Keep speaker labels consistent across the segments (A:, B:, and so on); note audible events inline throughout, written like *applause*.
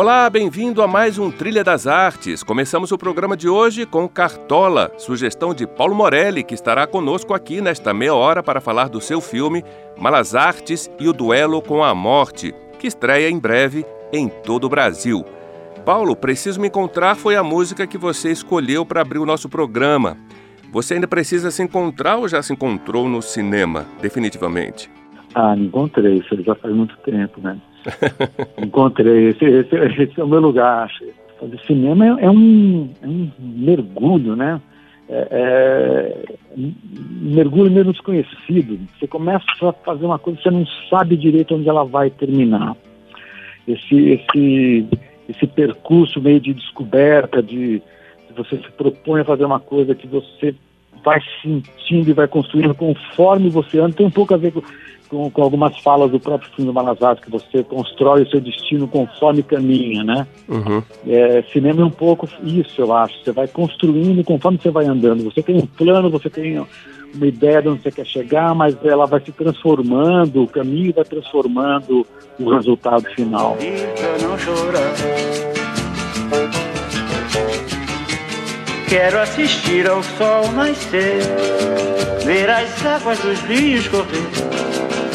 A: Olá, bem-vindo a mais um Trilha das Artes. Começamos o programa de hoje com Cartola, sugestão de Paulo Morelli, que estará conosco aqui nesta meia hora para falar do seu filme Malas Artes e o Duelo com a Morte, que estreia em breve em todo o Brasil. Paulo, Preciso Me Encontrar foi a música que você escolheu para abrir o nosso programa. Você ainda precisa se encontrar ou já se encontrou no cinema, definitivamente?
B: Ah, me encontrei, isso já faz muito tempo, né? *laughs* Encontrei, esse, esse, esse, é o meu lugar. O cinema é, é, um, é um mergulho, né? É, é, mergulho meio desconhecido. Você começa a fazer uma coisa, você não sabe direito onde ela vai terminar. Esse, esse, esse percurso meio de descoberta, de, de você se propõe a fazer uma coisa que você vai sentindo e vai construindo conforme você anda, tem um pouco a ver com com, com, algumas falas do próprio filme do Malazarte, que você constrói o seu destino conforme caminha, né?
A: Uhum.
B: É, cinema é um pouco isso, eu acho. Você vai construindo conforme você vai andando. Você tem um plano, você tem uma ideia de onde você quer chegar, mas ela vai se transformando, o caminho vai transformando o resultado final.
C: Quero assistir ao sol nascer, ver as águas dos rios correr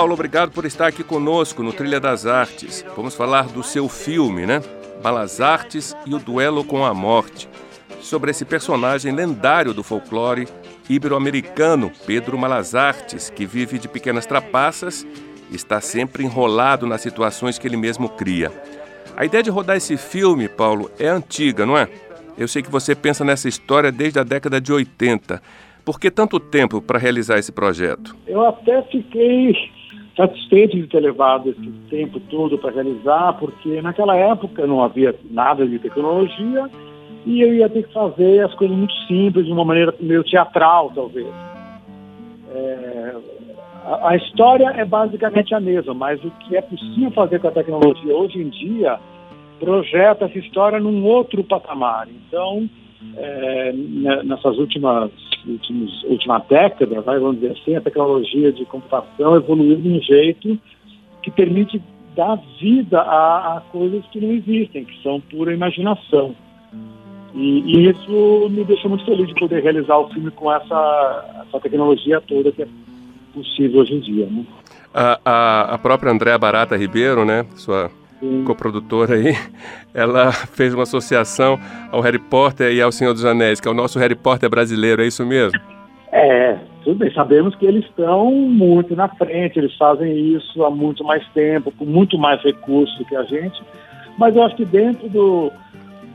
A: Paulo, obrigado por estar aqui conosco no Trilha das Artes. Vamos falar do seu filme, né? Balas Artes e o Duelo com a Morte. Sobre esse personagem lendário do folclore ibero-americano, Pedro Malazartes, que vive de pequenas trapaças e está sempre enrolado nas situações que ele mesmo cria. A ideia de rodar esse filme, Paulo, é antiga, não é? Eu sei que você pensa nessa história desde a década de 80. Por que tanto tempo para realizar esse projeto?
B: Eu até fiquei satisfeito de ter levado esse tempo todo para realizar, porque naquela época não havia nada de tecnologia e eu ia ter que fazer as coisas muito simples, de uma maneira meio teatral, talvez. É, a, a, história é basicamente a mesma, mas o que é possível fazer com a tecnologia hoje em dia projeta essa história num outro patamar. Então, é, nessas últimas, últimas última década, vai, vamos dizer assim, a tecnologia de computação evoluiu de um jeito que permite dar vida a, a coisas que não existem, que são pura imaginação. E, e, isso me deixa muito feliz de poder realizar o filme com essa, essa tecnologia toda que é possível hoje em dia. Né?
A: A, a, a própria Andréa Barata Ribeiro, né, sua coprodutora aí, ela fez uma associação ao Harry Potter e ao Senhor dos Anéis, que é o nosso Harry Potter brasileiro, é isso mesmo?
B: É, tudo bem, sabemos que eles estão muito na frente, eles fazem isso há muito mais tempo, com muito mais recursos do que a gente, mas eu acho que dentro do,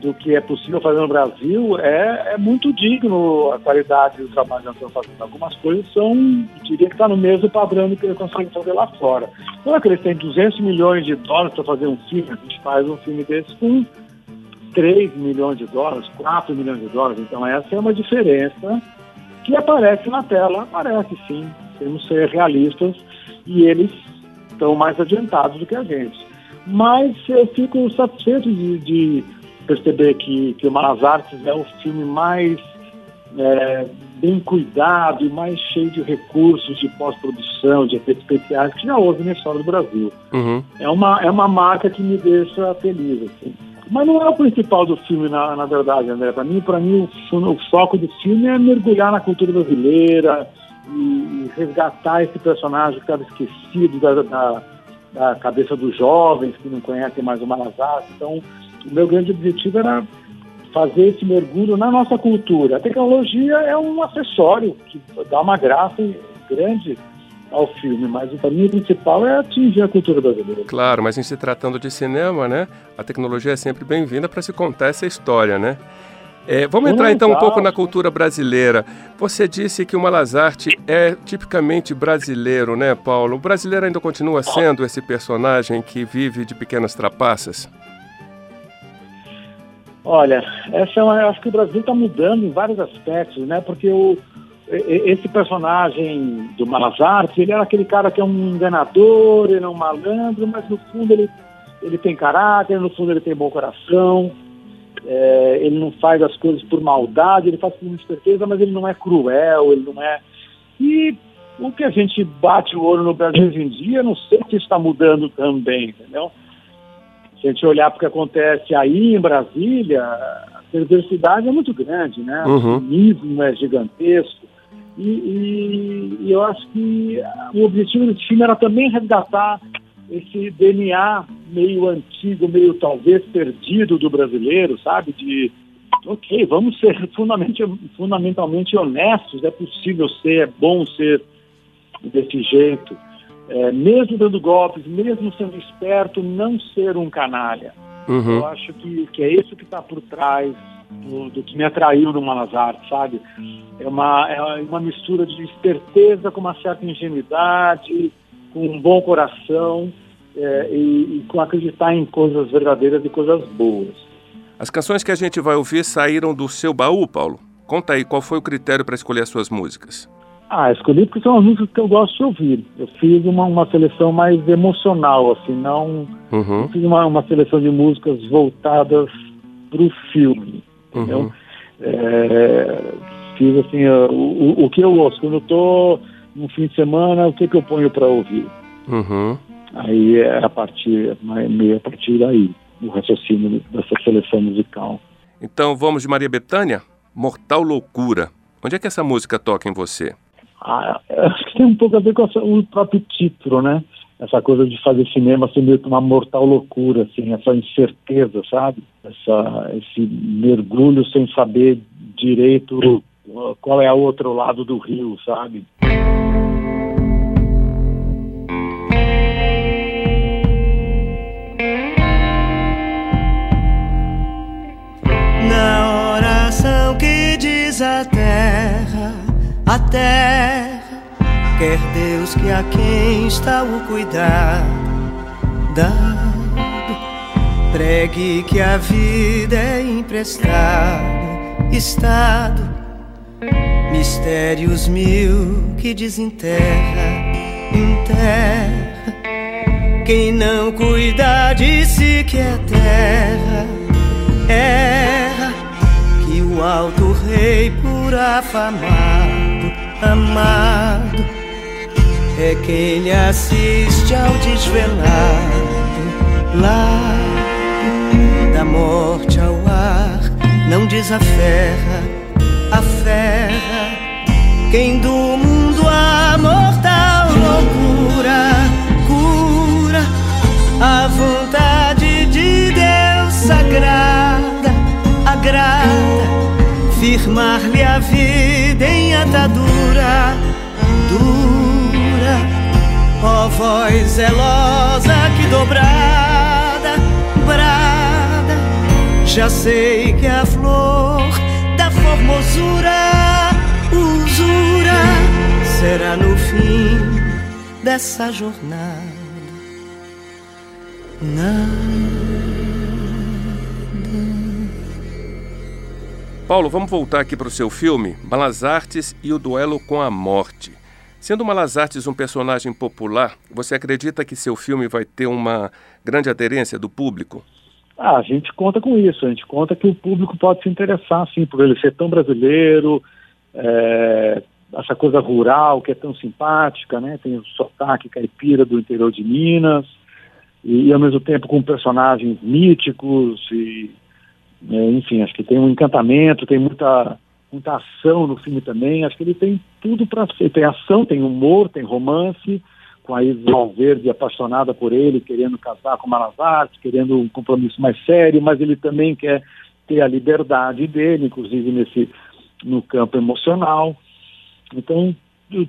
B: do que é possível fazer no Brasil, é, é muito digno a qualidade do trabalho que estamos fazendo. Algumas coisas são, diria que está no mesmo padrão do que eles conseguem fazer lá fora. Não é que eles têm 200 milhões de dólares para fazer um filme, a gente faz um filme desse com 3 milhões de dólares, 4 milhões de dólares. Então essa é uma diferença que aparece na tela, aparece sim. Temos que ser realistas e eles estão mais adiantados do que a gente. Mas eu fico satisfeito de, de perceber que, que o Malas Artes é o filme mais é, bem cuidado e mais cheio de recursos de pós-produção, de efeitos especiais que já houve na história do Brasil.
A: Uhum.
B: É, uma, é uma marca que me deixa feliz. Assim. Mas não é o principal do filme, na, na verdade, André. Para mim, para mim o, o, foco do filme é mergulhar na cultura brasileira e, e resgatar esse personagem que estava esquecido da, da, da, cabeça dos jovens que não conhecem mais o Malas Artes. Então, o meu grande objetivo era fazer esse mergulho na nossa cultura. A tecnologia é um acessório que dá uma graça grande ao filme, mas o caminho principal é atingir a cultura brasileira.
A: Claro, mas em se tratando de cinema, né, a tecnologia é sempre bem-vinda para se contar essa história, né? É, vamos entrar então um pouco na cultura brasileira. Você disse que o Malazarte é tipicamente brasileiro, né, Paulo? O brasileiro ainda continua sendo esse personagem que vive de pequenas trapaças?
B: Olha, essa é uma, acho que o Brasil está mudando em vários aspectos, né? Porque o, esse personagem do Malazarte, ele era aquele cara que é um enganador, ele é um malandro, mas no fundo ele, ele tem caráter, no fundo ele tem bom coração é, ele não faz as coisas por maldade, ele faz muita certeza, mas ele não é cruel, ele não é. E o que a gente bate o olho no Brasil hoje em dia, não sei se está mudando também, entendeu? Se a gente olhar para o que acontece aí em Brasília, a perversidade é muito grande, né? Uhum. O cinismo é gigantesco. E, e, e, eu acho que o objetivo do time era também resgatar esse DNA meio antigo, meio talvez perdido do brasileiro, sabe? De, ok, vamos ser *laughs* fundamentalmente, fundamentalmente honestos, é possível ser, é bom ser desse jeito. É, mesmo dando golpes, mesmo sendo esperto, não ser um canalha. Uhum. Eu acho que, que é isso que está por trás do, do, que me atraiu no Malazar, sabe? É uma, é uma mistura de esperteza com uma certa ingenuidade, com um bom coração é, e, e com acreditar em coisas verdadeiras e coisas boas.
A: As canções que a gente vai ouvir saíram do seu baú, Paulo? Conta aí, qual foi o critério para escolher as suas músicas?
B: Ah, escolhi porque são as músicas que eu gosto de ouvir. Eu fiz uma, uma seleção mais emocional, assim, não, uhum. não fiz uma, uma seleção de músicas voltadas para o filme, entendeu? Uhum. É, fiz assim, o, o, que eu gosto. Quando eu estou no fim de semana, o que, que eu ponho para ouvir? Uhum. Aí é a partir, meio a partir daí, o raciocínio dessa seleção musical.
A: Então vamos de Maria Bethânia? Mortal Loucura. Onde é que essa música toca em você?
B: Ah, acho que tem um pouco a ver com o próprio título, né? Essa coisa de fazer cinema ser meio que uma mortal loucura, assim, essa incerteza, sabe? Essa, esse mergulho sem saber direito qual é o outro lado do rio, sabe?
D: A terra. Quer Deus que a quem está o cuidado dado, pregue que a vida é emprestada, estado, mistérios mil que desenterra, enterra. Quem não cuida de si que é terra, erra que o alto rei por afamado, amado, é quem lhe assiste ao desvelado lado da morte ao ar, não desaferra, aferra quem do mundo a mortal loucura cura a vontade de Deus sagrada, agrada firmar-lhe a vida em atadura Ó oh, voz zelosa que dobrada, brada, já sei que a flor da formosura, usura, será no fim dessa jornada. Não.
A: Paulo, vamos voltar aqui para o seu filme, Malazartes e o Duelo com a Morte. Sendo Malazartes um personagem popular, você acredita que seu filme vai ter uma grande aderência do público?
B: Ah, a gente conta com isso, a gente conta que o público pode se interessar, sim, por ele ser tão brasileiro, é, essa coisa rural que é tão simpática, né? Tem o sotaque caipira do interior de Minas, e, e ao mesmo tempo com personagens míticos e é, enfim, acho que tem um encantamento, tem muita, muita ação no filme também. Acho que ele tem tudo para ser. Tem ação, tem humor, tem romance, com a Isis Valverde apaixonada por ele, querendo casar com Malazarte, querendo um compromisso mais sério, mas ele também quer ter a liberdade dele, inclusive nesse no campo emocional. Então,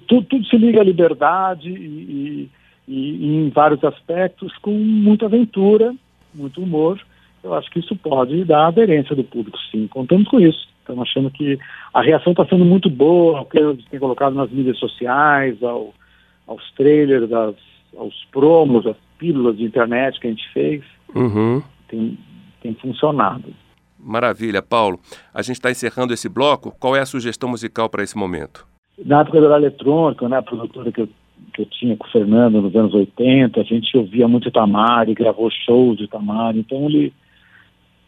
B: tudo, tudo, se liga à liberdade e, e, e, em vários aspectos com muita aventura, muito humor. Eu acho que isso pode dar aderência do público, sim. Contamos com isso. Estamos achando que a reação está sendo muito boa, o que gente tem colocado nas mídias sociais, ao, aos trailers, às, aos promos, às pílulas de internet que a gente fez.
A: Uhum.
B: Tem, tem funcionado.
A: Maravilha, Paulo. A gente está encerrando esse bloco. Qual é a sugestão musical para esse momento?
B: Na época da eletrônica, né, a produtora que eu, que eu tinha com o Fernando nos anos 80, a gente ouvia muito Itamar e gravou shows de Itamar, então ele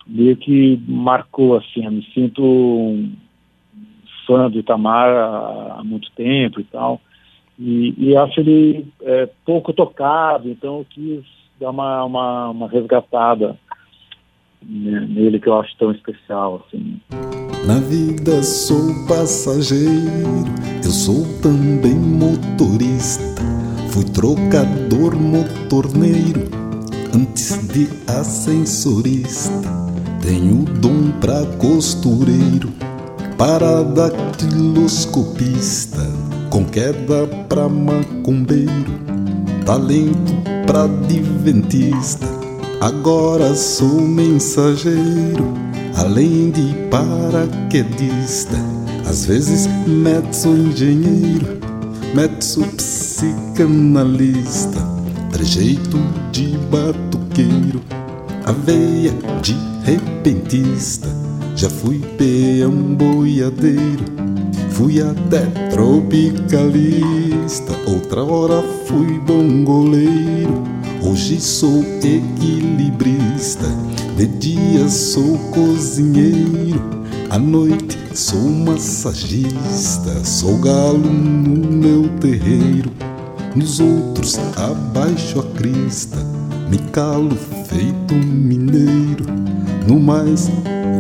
B: meio que marcou assim, eu me sinto um fã do Itamar há, há muito tempo e tal, e, e acho ele é, pouco tocado, então eu quis dar uma, uma, uma resgatada nele que eu acho tão especial assim.
E: Na vida sou passageiro, eu sou também motorista. Fui trocador motorneiro antes de ascensorista. Tenho dom pra costureiro, para datiloscopista, com queda pra macumbeiro, talento pra adventista. Agora sou mensageiro além de paraquedista, às vezes metso engenheiro, metso psicanalista, trejeito de batuqueiro, aveia de repentista, já fui peão boiadeiro, fui até tropicalista, outra hora fui bongoleiro, hoje sou equilibrista. De dia sou cozinheiro, à noite sou massagista, sou galo no meu terreiro, nos outros abaixo a crista, me calo feito mineiro, no mais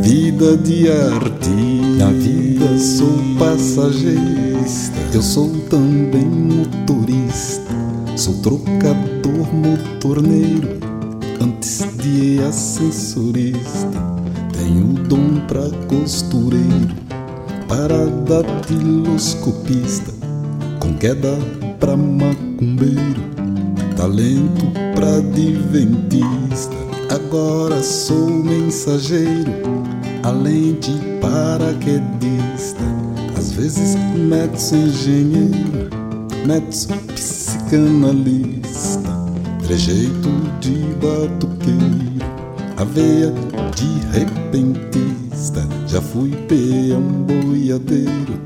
E: vida de arte, na vida sou passageista, eu sou também motorista, sou trocador motorneiro antes de ascensorista. Tenho dom pra costureiro, para datiloscopista, com queda pra macumbeiro, talento pra adventista. Agora sou mensageiro, além de paraquedista. Às vezes metso engenheiro, metso psicanalista trejeito de batuqueiro, aveia de repentista. Já fui peão boiadeiro,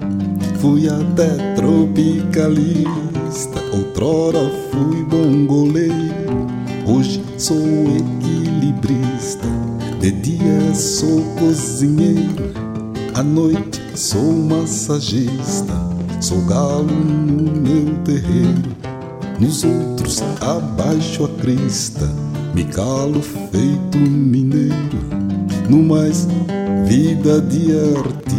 E: fui até tropicalista. Outrora fui bongoleiro, hoje sou equilibrista. De dia sou cozinheiro, à noite sou massagista. Sou galo no meu terreiro nos outros abaixo a crista, me calo feito mineiro, no mais vida de arte.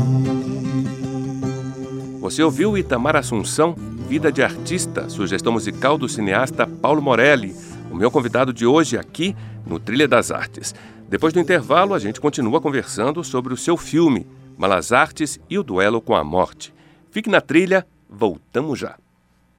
A: Você ouviu Itamar Assunção, Vida de Artista, sugestão musical do cineasta Paulo Morelli, o meu convidado de hoje aqui no Trilha das Artes. Depois do intervalo, a gente continua conversando sobre o seu filme, Malas Artes e o Duelo com a Morte. Fique na trilha, voltamos já.